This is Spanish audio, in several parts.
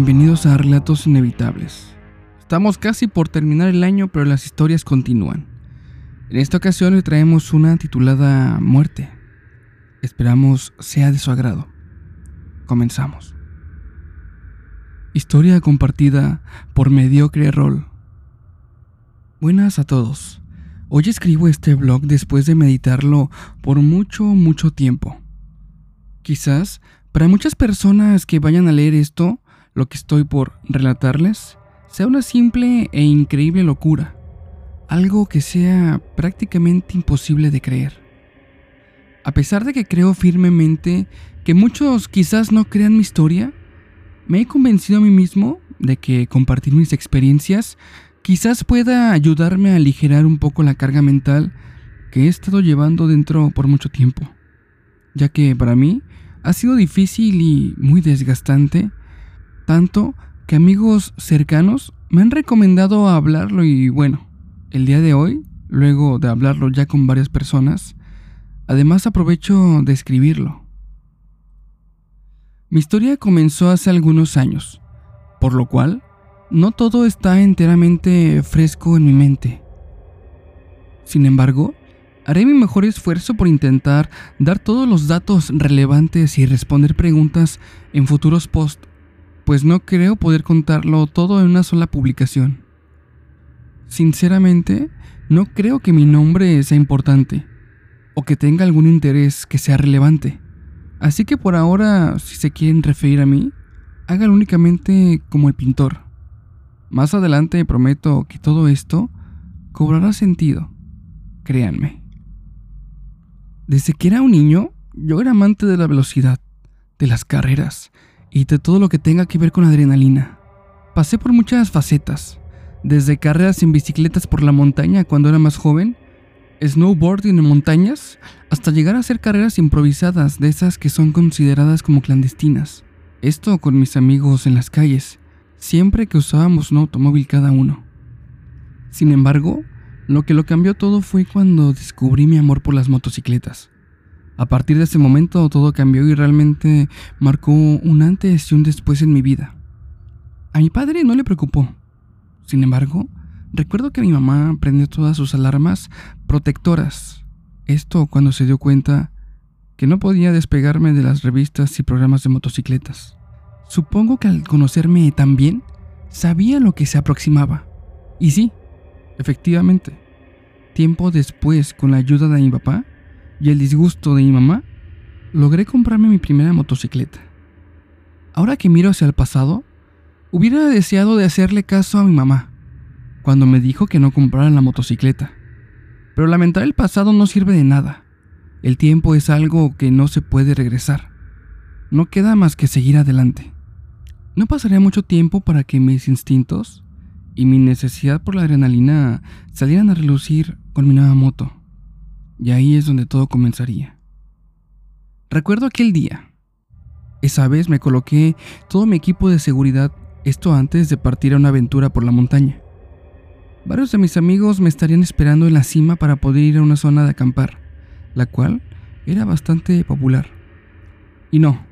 Bienvenidos a Relatos Inevitables. Estamos casi por terminar el año, pero las historias continúan. En esta ocasión le traemos una titulada Muerte. Esperamos sea de su agrado. Comenzamos. Historia compartida por Mediocre Roll. Buenas a todos. Hoy escribo este blog después de meditarlo por mucho, mucho tiempo. Quizás para muchas personas que vayan a leer esto, lo que estoy por relatarles, sea una simple e increíble locura, algo que sea prácticamente imposible de creer. A pesar de que creo firmemente que muchos quizás no crean mi historia, me he convencido a mí mismo de que compartir mis experiencias quizás pueda ayudarme a aligerar un poco la carga mental que he estado llevando dentro por mucho tiempo, ya que para mí ha sido difícil y muy desgastante, tanto que amigos cercanos me han recomendado hablarlo y bueno, el día de hoy, luego de hablarlo ya con varias personas, además aprovecho de escribirlo. Mi historia comenzó hace algunos años, por lo cual no todo está enteramente fresco en mi mente. Sin embargo, haré mi mejor esfuerzo por intentar dar todos los datos relevantes y responder preguntas en futuros posts, pues no creo poder contarlo todo en una sola publicación. Sinceramente, no creo que mi nombre sea importante o que tenga algún interés que sea relevante. Así que por ahora, si se quieren referir a mí, háganlo únicamente como el pintor. Más adelante prometo que todo esto cobrará sentido, créanme. Desde que era un niño, yo era amante de la velocidad, de las carreras y de todo lo que tenga que ver con adrenalina. Pasé por muchas facetas, desde carreras en bicicletas por la montaña cuando era más joven, snowboarding en montañas, hasta llegar a hacer carreras improvisadas de esas que son consideradas como clandestinas. Esto con mis amigos en las calles, siempre que usábamos un automóvil cada uno. Sin embargo, lo que lo cambió todo fue cuando descubrí mi amor por las motocicletas. A partir de ese momento todo cambió y realmente marcó un antes y un después en mi vida. A mi padre no le preocupó. Sin embargo, recuerdo que mi mamá prendió todas sus alarmas protectoras. Esto cuando se dio cuenta que no podía despegarme de las revistas y programas de motocicletas. Supongo que al conocerme tan bien, sabía lo que se aproximaba. Y sí, efectivamente, tiempo después, con la ayuda de mi papá y el disgusto de mi mamá, logré comprarme mi primera motocicleta. Ahora que miro hacia el pasado, hubiera deseado de hacerle caso a mi mamá cuando me dijo que no comprara la motocicleta. Pero lamentar el pasado no sirve de nada. El tiempo es algo que no se puede regresar. No queda más que seguir adelante. No pasaría mucho tiempo para que mis instintos y mi necesidad por la adrenalina salieran a relucir con mi nueva moto. Y ahí es donde todo comenzaría. Recuerdo aquel día. Esa vez me coloqué todo mi equipo de seguridad, esto antes de partir a una aventura por la montaña. Varios de mis amigos me estarían esperando en la cima para poder ir a una zona de acampar, la cual era bastante popular. Y no,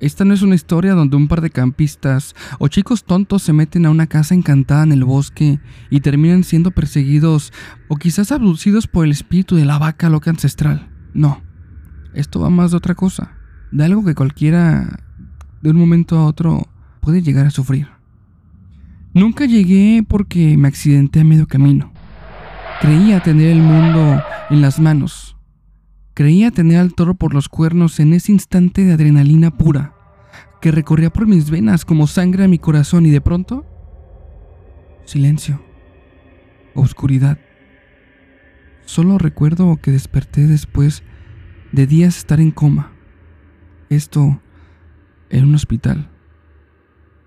esta no es una historia donde un par de campistas o chicos tontos se meten a una casa encantada en el bosque y terminan siendo perseguidos o quizás abducidos por el espíritu de la vaca loca ancestral. No, esto va más de otra cosa, de algo que cualquiera de un momento a otro puede llegar a sufrir. Nunca llegué porque me accidenté a medio camino. Creía tener el mundo en las manos. Creía tener al toro por los cuernos en ese instante de adrenalina pura que recorría por mis venas como sangre a mi corazón y de pronto... Silencio. Oscuridad. Solo recuerdo que desperté después de días estar en coma. Esto en un hospital.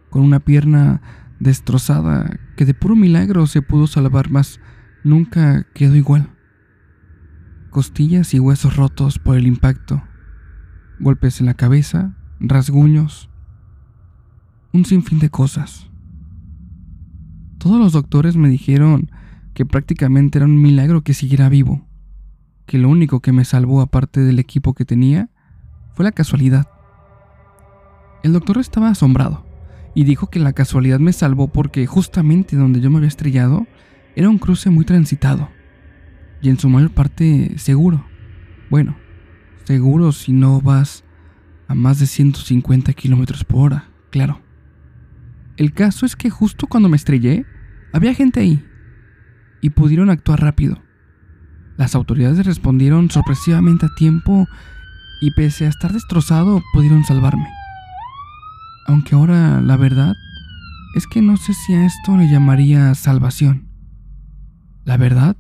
Con una pierna destrozada que de puro milagro se pudo salvar, más nunca quedó igual. Costillas y huesos rotos por el impacto. Golpes en la cabeza, rasguños, un sinfín de cosas. Todos los doctores me dijeron que prácticamente era un milagro que siguiera vivo, que lo único que me salvó aparte del equipo que tenía fue la casualidad. El doctor estaba asombrado y dijo que la casualidad me salvó porque justamente donde yo me había estrellado era un cruce muy transitado y en su mayor parte seguro. Bueno, seguro si no vas a más de 150 kilómetros por hora, claro. El caso es que justo cuando me estrellé, había gente ahí y pudieron actuar rápido. Las autoridades respondieron sorpresivamente a tiempo y pese a estar destrozado pudieron salvarme. Aunque ahora la verdad es que no sé si a esto le llamaría salvación. La verdad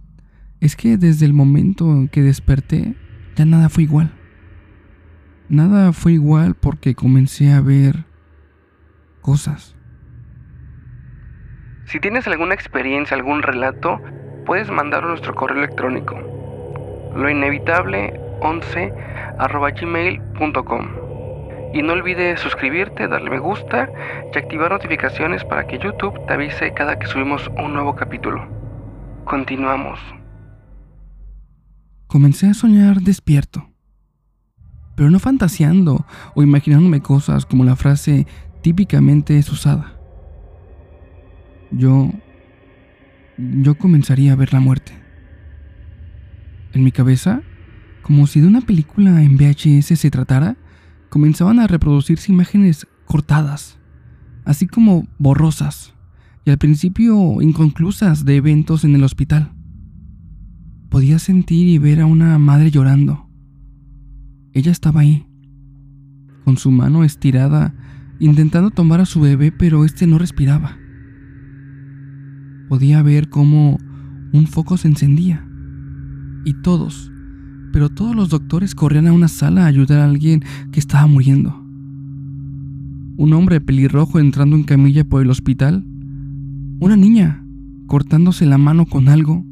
es que desde el momento en que desperté ya nada fue igual. Nada fue igual porque comencé a ver cosas. Si tienes alguna experiencia, algún relato, puedes mandarlo a nuestro correo electrónico. Lo inevitable 11 gmail.com. Y no olvides suscribirte, darle me gusta y activar notificaciones para que YouTube te avise cada que subimos un nuevo capítulo. Continuamos. Comencé a soñar despierto, pero no fantaseando o imaginándome cosas como la frase típicamente es usada. Yo... yo comenzaría a ver la muerte. En mi cabeza, como si de una película en VHS se tratara, comenzaban a reproducirse imágenes cortadas, así como borrosas, y al principio inconclusas de eventos en el hospital. Podía sentir y ver a una madre llorando. Ella estaba ahí, con su mano estirada, intentando tomar a su bebé, pero este no respiraba. Podía ver cómo un foco se encendía, y todos, pero todos los doctores corrían a una sala a ayudar a alguien que estaba muriendo. Un hombre pelirrojo entrando en camilla por el hospital. Una niña cortándose la mano con algo.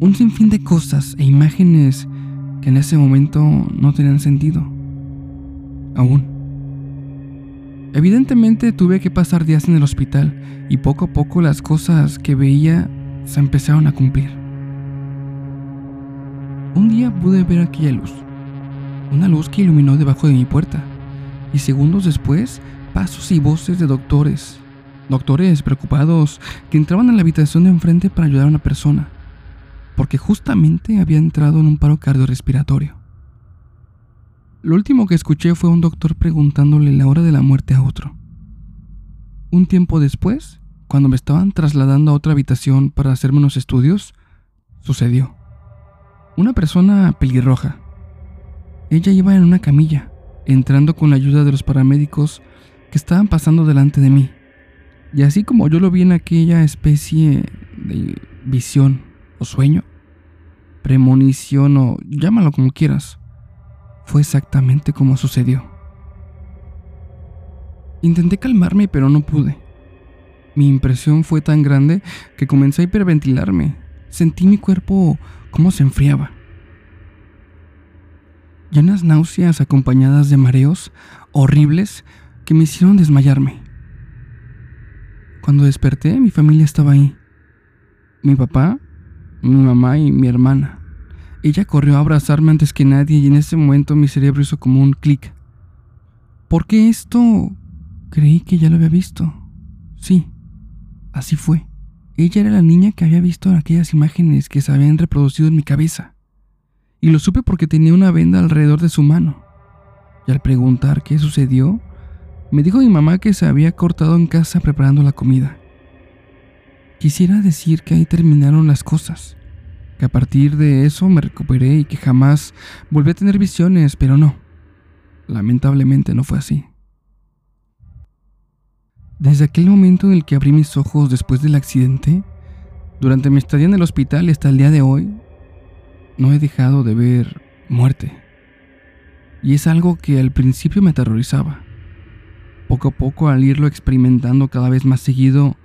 Un sinfín de cosas e imágenes que en ese momento no tenían sentido. Aún. Evidentemente tuve que pasar días en el hospital y poco a poco las cosas que veía se empezaron a cumplir. Un día pude ver aquella luz, una luz que iluminó debajo de mi puerta, y segundos después, pasos y voces de doctores, doctores preocupados que entraban a la habitación de enfrente para ayudar a una persona, porque justamente había entrado en un paro cardiorrespiratorio. Lo último que escuché fue un doctor preguntándole la hora de la muerte a otro. Un tiempo después, cuando me estaban trasladando a otra habitación para hacerme unos estudios, sucedió. Una persona pelirroja. Ella iba en una camilla, entrando con la ayuda de los paramédicos que estaban pasando delante de mí. Y así como yo lo vi en aquella especie de visión o sueño, premonición o llámalo como quieras, fue exactamente como sucedió. Intenté calmarme pero no pude. Mi impresión fue tan grande que comencé a hiperventilarme. Sentí mi cuerpo cómo se enfriaba. Llenas náuseas acompañadas de mareos horribles que me hicieron desmayarme. Cuando desperté, mi familia estaba ahí. Mi papá, mi mamá y mi hermana. Ella corrió a abrazarme antes que nadie y en ese momento mi cerebro hizo como un clic. ¿Por qué esto? Creí que ya lo había visto. Sí, así fue. Ella era la niña que había visto aquellas imágenes que se habían reproducido en mi cabeza. Y lo supe porque tenía una venda alrededor de su mano. Y al preguntar qué sucedió, me dijo mi mamá que se había cortado en casa preparando la comida. Quisiera decir que ahí terminaron las cosas, que a partir de eso me recuperé y que jamás volví a tener visiones, pero no. Lamentablemente no fue así. Desde aquel momento en el que abrí mis ojos después del accidente, durante mi estadía en el hospital hasta el día de hoy, no he dejado de ver muerte. Y es algo que al principio me aterrorizaba. Poco a poco, al irlo experimentando cada vez más seguido,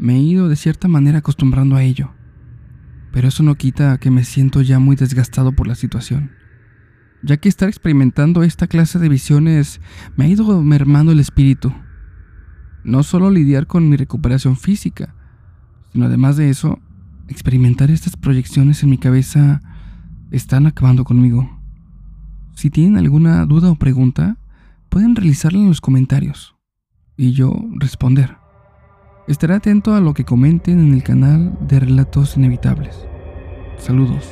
me he ido de cierta manera acostumbrando a ello. Pero eso no quita que me siento ya muy desgastado por la situación, ya que estar experimentando esta clase de visiones me ha ido mermando el espíritu no solo lidiar con mi recuperación física, sino además de eso, experimentar estas proyecciones en mi cabeza están acabando conmigo. Si tienen alguna duda o pregunta, pueden realizarla en los comentarios. y yo responder. Estaré atento a lo que comenten en el canal de Relatos Inevitables. Saludos.